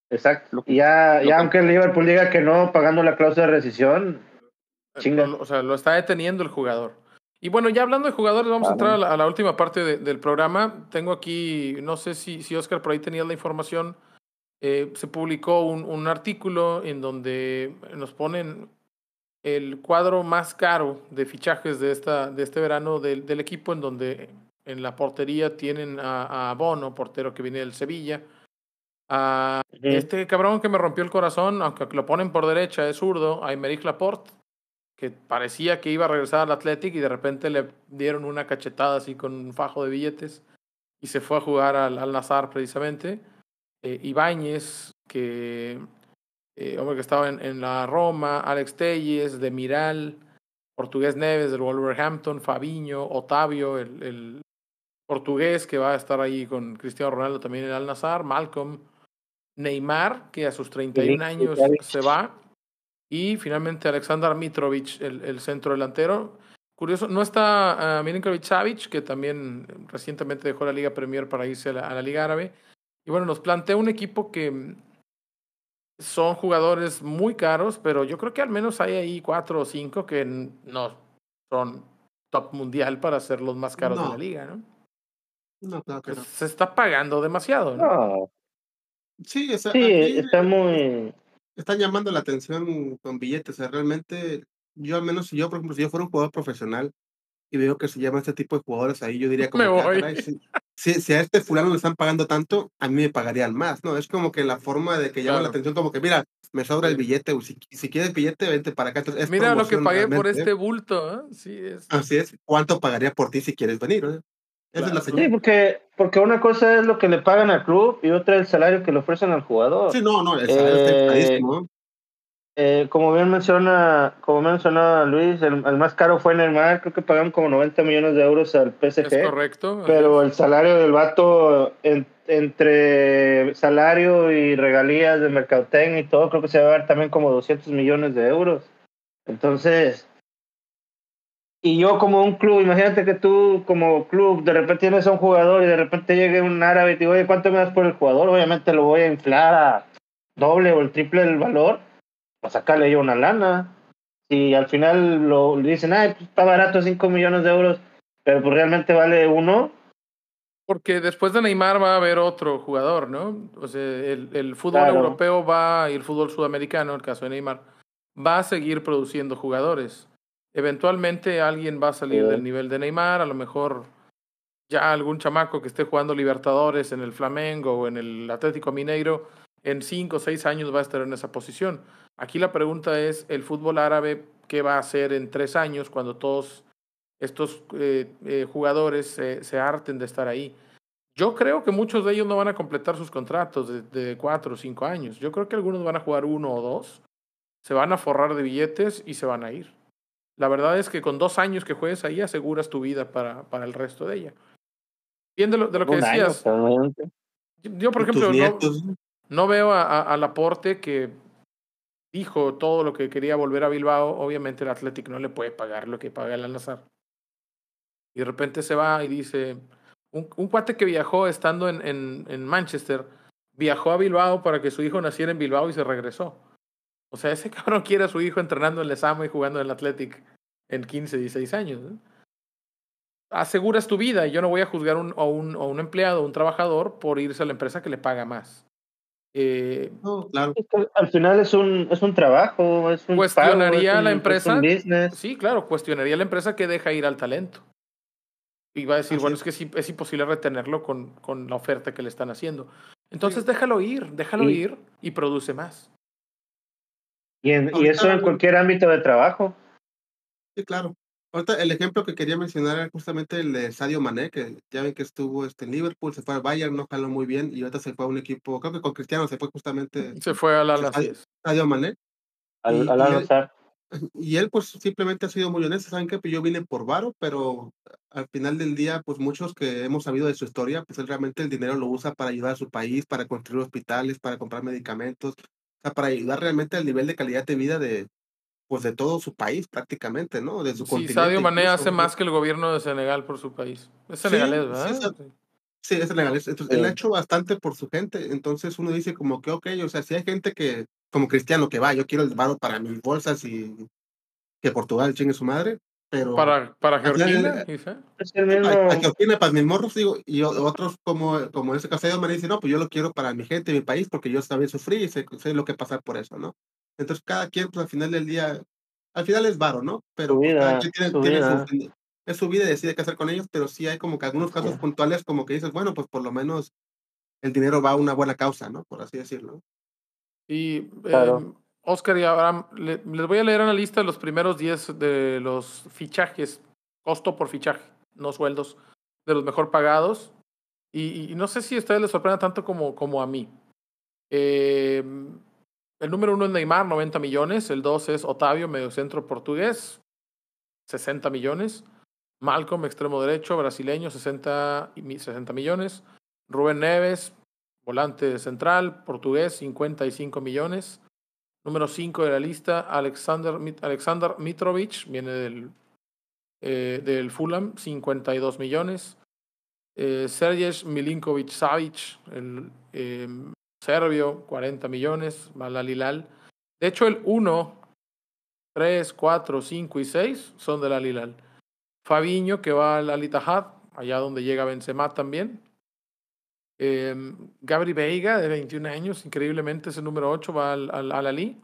exacto. y ya, ya aunque el Liverpool diga que no pagando la cláusula de rescisión chinga. o sea lo está deteniendo el jugador. Y bueno ya hablando de jugadores vamos a entrar a la, última parte del programa. Tengo aquí no sé si si Oscar por ahí tenía la información eh, se publicó un, un artículo en donde nos ponen el cuadro más caro de fichajes de, esta, de este verano del, del equipo, en donde en la portería tienen a, a Bono, portero que viene del Sevilla, a este cabrón que me rompió el corazón, aunque lo ponen por derecha, es zurdo, a Emerick Laporte, que parecía que iba a regresar al Athletic y de repente le dieron una cachetada así con un fajo de billetes y se fue a jugar al, al Nazar precisamente. Eh, Ibáñez, que eh, hombre que estaba en, en, la Roma, Alex Telles, de Miral, Portugués Neves del Wolverhampton, Fabiño, Otavio, el, el, portugués que va a estar ahí con Cristiano Ronaldo también en Al Nazar, Malcolm, Neymar, que a sus 31 años se va, y finalmente Alexander Mitrovic, el, el centro delantero. Curioso, no está uh, Milinkovic Savic, que también recientemente dejó la Liga Premier para irse a la, a la Liga Árabe. Y bueno, nos plantea un equipo que son jugadores muy caros, pero yo creo que al menos hay ahí cuatro o cinco que no son top mundial para ser los más caros de la liga, ¿no? No, claro que pues Se está pagando demasiado, ¿no? no. Sí, esa, sí está muy... Están llamando la atención con billetes, o sea, realmente, yo al menos, si yo, por ejemplo, si yo fuera un jugador profesional y veo que se llama este tipo de jugadores ahí, yo diría como... Me voy. Caray, sí, si, si, a este fulano le están pagando tanto, a mí me pagarían más, ¿no? Es como que la forma de que llama claro. la atención, como que, mira, me sobra el billete, si, si quieres billete, vente para acá. Es mira lo que pagué por este bulto, ¿eh? Sí, es. Así es. ¿Cuánto pagaría por ti si quieres venir? ¿eh? Esa claro. es la señal. Sí, porque, porque una cosa es lo que le pagan al club y otra el salario que le ofrecen al jugador. Sí, no, no, el salario eh, está carísimo. Eh, como bien menciona, como menciona Luis, el, el, más caro fue Neymar, creo que pagaron como 90 millones de euros al PSG. Es correcto. Pero el salario del vato, en, entre salario y regalías de mercadotecnia y todo, creo que se va a dar también como 200 millones de euros. Entonces, y yo como un club, imagínate que tú como club de repente tienes a un jugador y de repente llegue un árabe y te digo, oye, ¿cuánto me das por el jugador? Obviamente lo voy a inflar a doble o el triple del valor para sacarle yo una lana. Si al final lo dicen, ah, pues está barato, 5 millones de euros, pero pues realmente vale uno. Porque después de Neymar va a haber otro jugador, ¿no? O sea, el, el fútbol claro. europeo va y el fútbol sudamericano, el caso de Neymar, va a seguir produciendo jugadores. Eventualmente alguien va a salir sí. del nivel de Neymar, a lo mejor ya algún chamaco que esté jugando Libertadores en el Flamengo o en el Atlético Mineiro en cinco o seis años va a estar en esa posición. Aquí la pregunta es, ¿el fútbol árabe qué va a hacer en tres años cuando todos estos eh, eh, jugadores se harten de estar ahí? Yo creo que muchos de ellos no van a completar sus contratos de, de cuatro o cinco años. Yo creo que algunos van a jugar uno o dos, se van a forrar de billetes y se van a ir. La verdad es que con dos años que juegues ahí aseguras tu vida para, para el resto de ella. Bien de lo, de lo que decías. yo, por ejemplo, no, veo a, a, Laporte que dijo todo lo que quería volver a Bilbao. Obviamente el Athletic no le puede pagar lo que paga el Al-Nazar. Y de repente se va y dice, un, un cuate que viajó estando en, en, Manchester, viajó a Bilbao para que su hijo naciera en Bilbao y se regresó. O sea, ese cabrón quiere a su hijo entrenando en Lesamo y jugando en el Athletic en 15, 16 años. Aseguras tu vida y yo no voy a juzgar un, a, un, a un empleado, a un trabajador, por irse a la empresa que le paga más. Eh, claro. Al final es un, es un trabajo, es un cuestionaría la empresa. Sí, claro, cuestionaría la empresa que deja ir al talento. Y va a decir, bueno, es. que es, imposible retenerlo con, con la oferta que le están haciendo. Entonces déjalo ir, déjalo ir y produce más. Y, y eso en cualquier ámbito de trabajo. Sí, claro. Ahorita el ejemplo que quería mencionar era justamente el de Sadio Mané, que ya ven que estuvo este, en Liverpool, se fue al Bayern, no jaló muy bien, y ahorita se fue a un equipo, creo que con Cristiano se fue justamente. Se fue al Al Sadio Mané. Al, al y él pues simplemente ha sido muy honesto, saben que pues, yo vine por varo, pero al final del día pues muchos que hemos sabido de su historia, pues él realmente el dinero lo usa para ayudar a su país, para construir hospitales, para comprar medicamentos, o sea, para ayudar realmente al nivel de calidad de vida de pues de todo su país prácticamente, ¿no? De su sí, Sadio Mané hace más que el gobierno de Senegal por su país. Es senegalés, ¿verdad? Sí, es senegalés. Entonces, él ha hecho bastante por su gente. Entonces uno dice como que, ok, o sea, si hay gente que como cristiano que va, yo quiero el varo para mis bolsas y que Portugal chingue su madre, pero... Para, para Georgina, Para Georgina, para mis morros, digo, y otros como, como ese caso me dicen, no, pues yo lo quiero para mi gente, mi país, porque yo también sufrí y sé, sé lo que pasar por eso, ¿no? Entonces cada quien, pues al final del día, al final es varo, ¿no? Pero su vida, tiene, su tiene vida. Su, es su vida y decide qué hacer con ellos, pero sí hay como que algunos casos puntuales como que dices, bueno, pues por lo menos el dinero va a una buena causa, ¿no? Por así decirlo. Y eh, Oscar y Abraham, le, les voy a leer una lista de los primeros 10 de los fichajes, costo por fichaje, no sueldos, de los mejor pagados. Y, y no sé si a ustedes les sorprenda tanto como, como a mí. Eh, el número uno es Neymar, 90 millones. El dos es Otavio, mediocentro portugués, 60 millones. Malcolm, extremo derecho, brasileño, 60, 60 millones. Rubén Neves, volante central, portugués, 55 millones. Número 5 de la lista, Alexander, Alexander Mitrovic, viene del, eh, del Fulham, 52 millones. Eh, Sergej Milinkovic Savic, el eh, serbio, 40 millones. Malalilal. De hecho, el 1, 3, 4, 5 y 6 son del Alilal. Fabiño, que va al Al allá donde llega Benzema también, eh, Gabri Veiga, de 21 años, increíblemente es el número 8, va al, al, al Ali.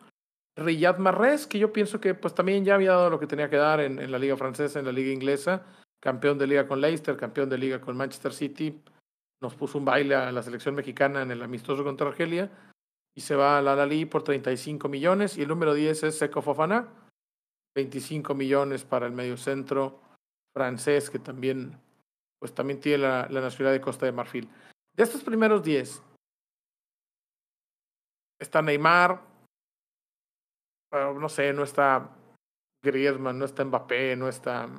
Riyad Mahrez, que yo pienso que pues también ya había dado lo que tenía que dar en, en, la liga francesa, en la liga inglesa, campeón de liga con Leicester, campeón de liga con Manchester City, nos puso un baile a la selección mexicana en el amistoso contra Argelia y se va al Ali por 35 millones y el número 10 es Seco Fofana, 25 millones para el mediocentro francés que también pues también tiene la, la nacionalidad de Costa de Marfil. De estos primeros 10, está Neymar, no sé, no está Griezmann, no está Mbappé, no está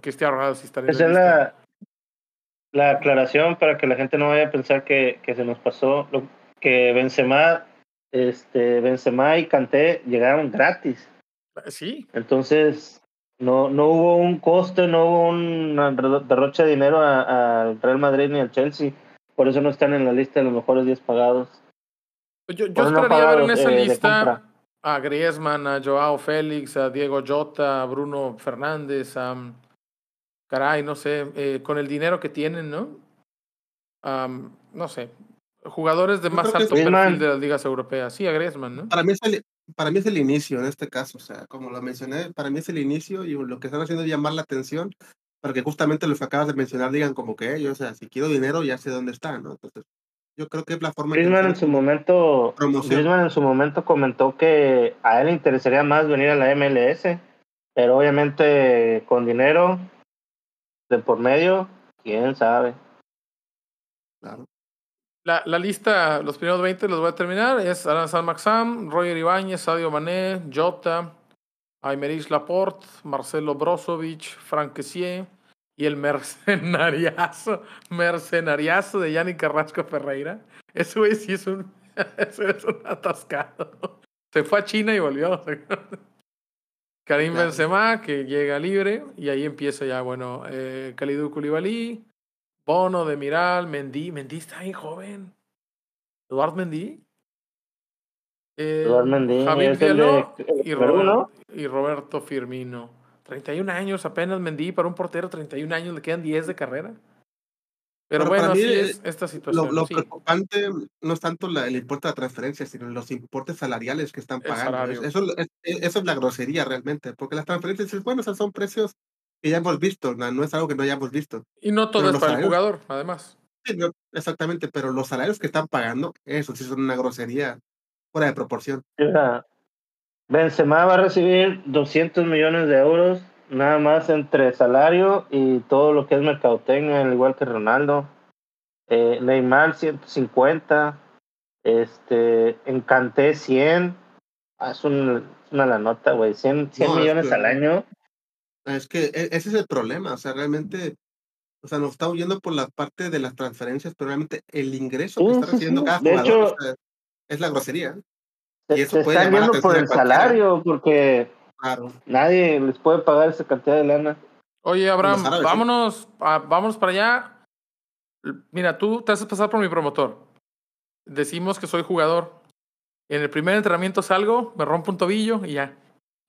Cristiano Ronaldo si está en es la, la aclaración para que la gente no vaya a pensar que, que se nos pasó, lo, que Benzema, este, Benzema y Kanté llegaron gratis. Sí. Entonces, no, no hubo un coste, no hubo una derrocha de dinero al Real Madrid ni al Chelsea. Por eso no están en la lista de los mejores 10 pagados. Yo, yo esperaría no ver en esa eh, lista a Griezmann, a Joao Félix, a Diego Jota, a Bruno Fernández, a... Caray, no sé, eh, con el dinero que tienen, ¿no? Um, no sé, jugadores de yo más alto perfil de las ligas europeas. Sí, a Griezmann, ¿no? Para mí, es el, para mí es el inicio en este caso, o sea, como lo mencioné, para mí es el inicio y lo que están haciendo es llamar la atención para que justamente los que acabas de mencionar digan como que, yo, o sea, si quiero dinero ya sé dónde está, ¿no? Entonces, Yo creo que es la forma Griezmann en su momento, Griezmann en su momento comentó que a él le interesaría más venir a la MLS, pero obviamente con dinero de por medio, quién sabe. Claro. La, la lista, los primeros 20 los voy a terminar. Es Alan San Maxam, Roger Ibáñez, Sadio Mané, Jota, Aymeric Laporte, Marcelo Brozovic, Frank Kessier y el mercenariazo, mercenariazo de Yanni Carrasco Ferreira. Ese güey sí es un, ese es un atascado. Se fue a China y volvió. Karim Benzema, que llega libre, y ahí empieza ya, bueno, eh, Kalidou Koulibaly, Bono de Miral, Mendy. Mendy está ahí joven. Eduard Mendy. Eh, Eduard Mendy. Javier Diallo y, Roberto, y Roberto Firmino. 31 años apenas Mendy para un portero, 31 años, le quedan 10 de carrera. Pero, bueno, así es esta situación. Lo, preocupante no es tanto la, el importe de la transferencia, sino los importes salariales que están pagando. Eso, es, eso es la grosería realmente, porque las transferencias, bueno, son precios que ya hemos visto, no, es algo que no hayamos visto. Y no todo es para el jugador, además. Sí, exactamente, pero los salarios que están pagando, eso sí son una grosería fuera de proporción. Benzema va a recibir 200 millones de euros nada más entre salario y todo lo que es mercadotecnia, al igual que Ronaldo. Eh, Neymar 150, este, Encanté 100, ah, es, una la nota, güey, 100, 100 millones al año. Es que e, ese es el problema, o sea, realmente, o sea, nos está huyendo por la parte de las transferencias, pero realmente el ingreso que está recibiendo cada jugador es la grosería. Y eso se puede están yendo por el salario, porque nadie les puede pagar esa cantidad de lana. Oye, Abraham, vámonos, vámonos para allá. Mira, tú te haces pasar por mi promotor. Decimos que soy jugador. En el primer entrenamiento salgo, me rompo un tobillo y ya.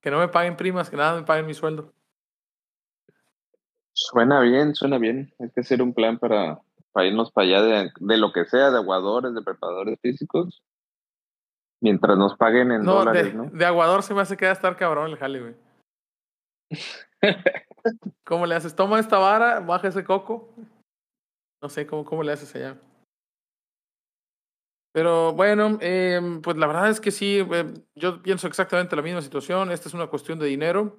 Que no me paguen primas, que nada me paguen mi sueldo. Suena bien, suena bien. Hay que hacer un plan para, para irnos para allá de, de, lo que sea, de aguadores, de preparadores físicos. Mientras nos paguen en dólares, de, ¿no? De aguador se me hace que va a estar cabrón el jale, güey. ¿Cómo le haces? Toma esta vara, baja ese coco. No sé cómo, cómo le haces allá. Pero bueno, eh, pues la verdad es que sí, eh, yo pienso exactamente la misma situación. Esta es una cuestión de dinero.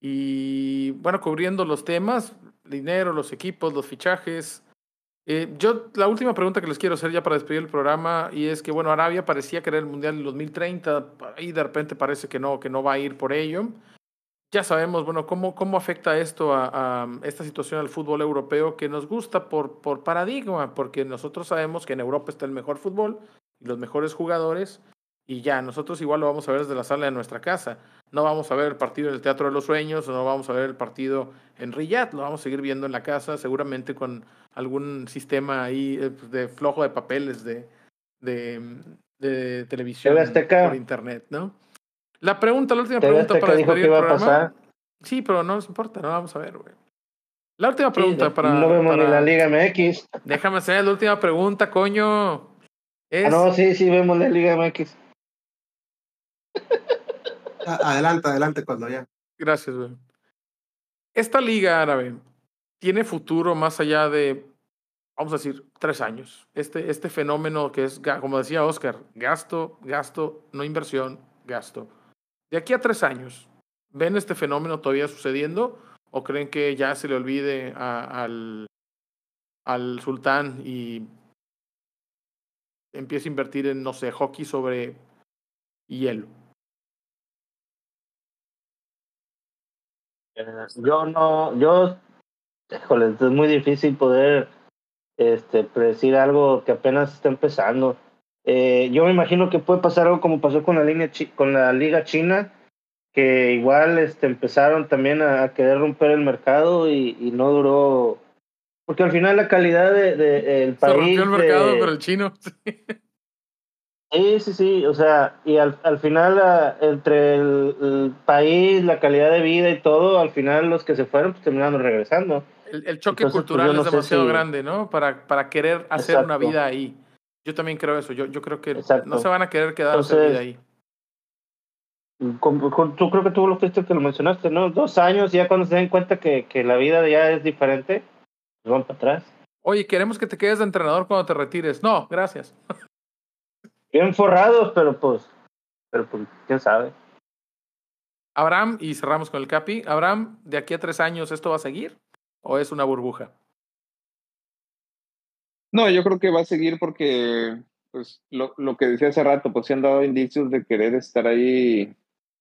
Y bueno, cubriendo los temas, dinero, los equipos, los fichajes. Eh, yo, la última pregunta que les quiero hacer ya para despedir el programa, y es que, bueno, Arabia parecía querer el Mundial del 2030, y de repente parece que no, que no va a ir por ello. Ya sabemos, bueno, cómo, cómo afecta esto a, esta situación al fútbol europeo que nos gusta por, por paradigma, porque nosotros sabemos que en Europa está el mejor fútbol y los mejores jugadores, y ya, nosotros igual lo vamos a ver desde la sala de nuestra casa. No vamos a ver el partido en el Teatro de los Sueños o no vamos a ver el partido en Riyadh, lo vamos a seguir viendo en la casa, seguramente con algún sistema ahí eh, pues, de flojo de papeles de, de, de televisión por internet, ¿no? La pregunta, la última pregunta para despedir el programa. Sí, pero no nos importa, no vamos a ver, güey. La última pregunta para. No vemos ni la Liga MX. Déjame hacer la última pregunta, coño. Ah, no, sí, sí, vemos la Liga MX. Adelante, adelante cuando ya. Gracias, güey. Esta liga árabe tiene futuro más allá de, vamos a decir, tres años. Este, este fenómeno que es, como decía Oscar, gasto, gasto, no inversión, gasto. De aquí a tres años, ¿ven este fenómeno todavía sucediendo o creen que ya se le olvide al, al sultán y empiece a invertir en, no sé, hockey sobre hielo? Yo no, yo, híjole, es muy difícil poder este, predecir algo que apenas está empezando. Eh, yo me imagino que puede pasar algo como pasó con la, línea con la Liga China, que igual este, empezaron también a, querer romper el mercado y, y, no duró. Porque al final la calidad de, de el país. Se rompió el mercado, pero el chino. Sí, sí, sí, o sea, y al, al final ah, entre el, país, la calidad de vida y todo, al final los que se fueron pues terminaron regresando. El, el choque pues, cultural es demasiado grande, ¿no? Para, para querer hacer una vida ahí. Yo también creo eso, yo, yo creo que no se van a querer quedar a hacer vida ahí. tú creo que tú lo fuiste que lo mencionaste, ¿no? Dos años, ya cuando se den cuenta que, que la vida ya es diferente, pues van para atrás. Oye, queremos que te quedes de entrenador cuando te retires. No, gracias. Bien forrados, pero pues, pero pues, quién sabe. Abraham, y cerramos con el Capi. Abraham, ¿de aquí a tres años esto va a seguir o es una burbuja? No, yo creo que va a seguir porque, pues, lo, lo que decía hace rato, pues se han dado indicios de querer estar ahí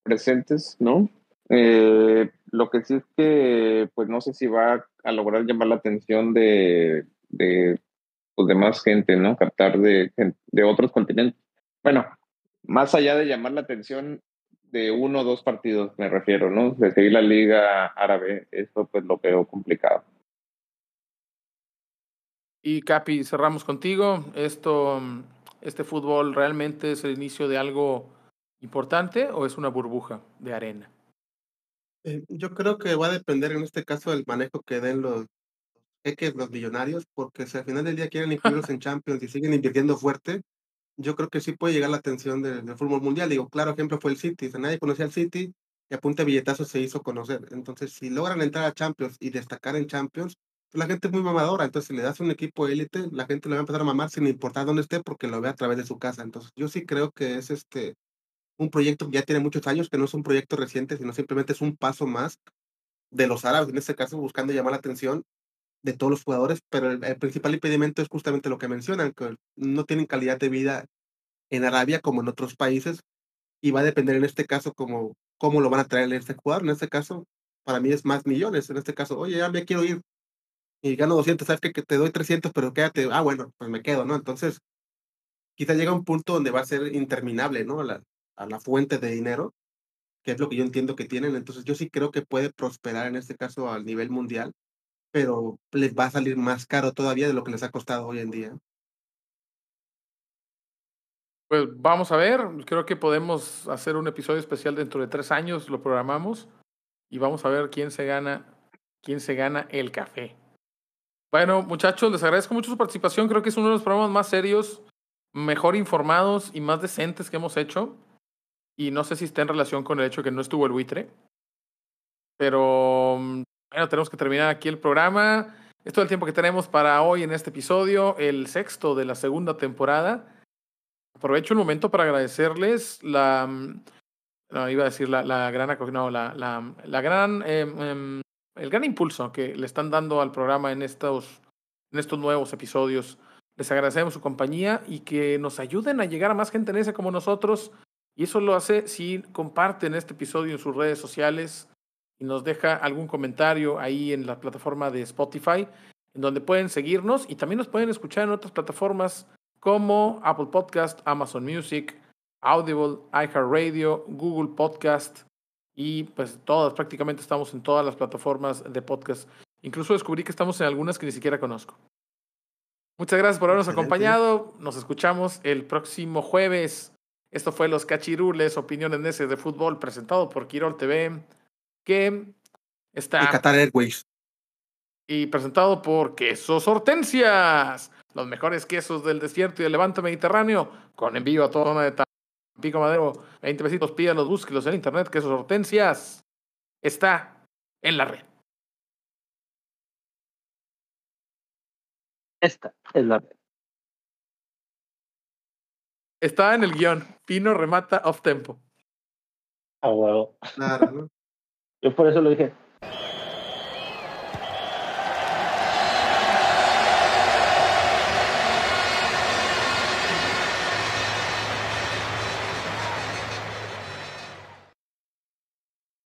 presentes, ¿no? Eh, lo que sí es que, pues, no sé si va a lograr llamar la atención de, de, pues, de más gente, ¿no? Captar de, de otros continentes. Bueno, más allá de llamar la atención de uno o dos partidos, me refiero, ¿no? De seguir la liga árabe, eso pues lo veo complicado. Y Capi, cerramos contigo. Esto, este fútbol realmente es el inicio de algo importante o es una burbuja de arena? Eh, yo creo que va a depender en este caso del manejo que den los jeques, los millonarios, porque si al final del día quieren incluirlos en Champions y siguen invirtiendo fuerte, yo creo que sí puede llegar la atención del, fútbol mundial. Digo, claro ejemplo fue el City. O nadie conocía al City y a punta de billetazos se hizo conocer. Entonces, si logran entrar a Champions y destacar en Champions, pues la gente es muy mamadora. Entonces, si le das un equipo élite, la gente le va a empezar a mamar sin importar dónde esté porque lo ve a través de su casa. Entonces, yo sí creo que es este un proyecto que ya tiene muchos años, que no es un proyecto reciente, sino simplemente es un paso más de los árabes, en este caso buscando llamar la atención de todos los jugadores, pero el, principal impedimento es justamente lo que mencionan, que no tienen calidad de vida en Arabia como en otros países, y va a depender en este caso como cómo lo van a traer este jugador, en este caso, para mí es más millones, en este caso, oye, ya me quiero ir, y gano 200, sabes que, que te doy 300, pero quédate, ah, bueno, pues me quedo, ¿no? Entonces, quizá llega un punto donde va a ser interminable, ¿no? La, a la fuente de dinero, que es lo que yo entiendo que tienen. Entonces yo sí creo que puede prosperar en este caso al nivel mundial, pero les va a salir más caro todavía de lo que les ha costado hoy en día. Pues vamos a ver, creo que podemos hacer un episodio especial dentro de tres años, lo programamos y vamos a ver quién se gana, quién se gana el café. Bueno, muchachos, les agradezco mucho su participación. Creo que es uno de los programas más serios, mejor informados y más decentes que hemos hecho y no sé si está en relación con el hecho que no estuvo el buitre. Pero mm, bueno, tenemos que terminar aquí el programa. Esto es el tiempo que tenemos para hoy en este episodio, el sexto de la segunda temporada. Aprovecho el momento para agradecerles la, mm, no, iba a decir la, gran, no, la, la, gran, eh, el gran impulso que le están dando al programa en estos, en estos nuevos episodios. Les agradecemos su compañía y que nos ayuden a llegar a más gente en ese como nosotros y eso lo hace si comparten este episodio en sus redes sociales y nos deja algún comentario ahí en la plataforma de Spotify, en donde pueden seguirnos y también nos pueden escuchar en otras plataformas como Apple Podcast, Amazon Music, Audible, iHeartRadio, Google Podcast y pues todas, prácticamente estamos en todas las plataformas de podcast. Incluso descubrí que estamos en algunas que ni siquiera conozco. Muchas gracias por habernos acompañado. Nos escuchamos el próximo jueves. Esto fue Los Cachirules, opiniones necias de fútbol, presentado por Quirol TV, que está... Y Qatar Airways. Y presentado por Quesos Hortensias, los mejores quesos del desierto y del levante mediterráneo, con envío a toda zona de Pico Madero, 20 besitos, pídalos, búsquelos en internet, Quesos Hortensias, está en la red. Esta es la red. Está en el guion. Pino remata off tempo. A huevo. Claro, ¿no? Yo por eso lo dije.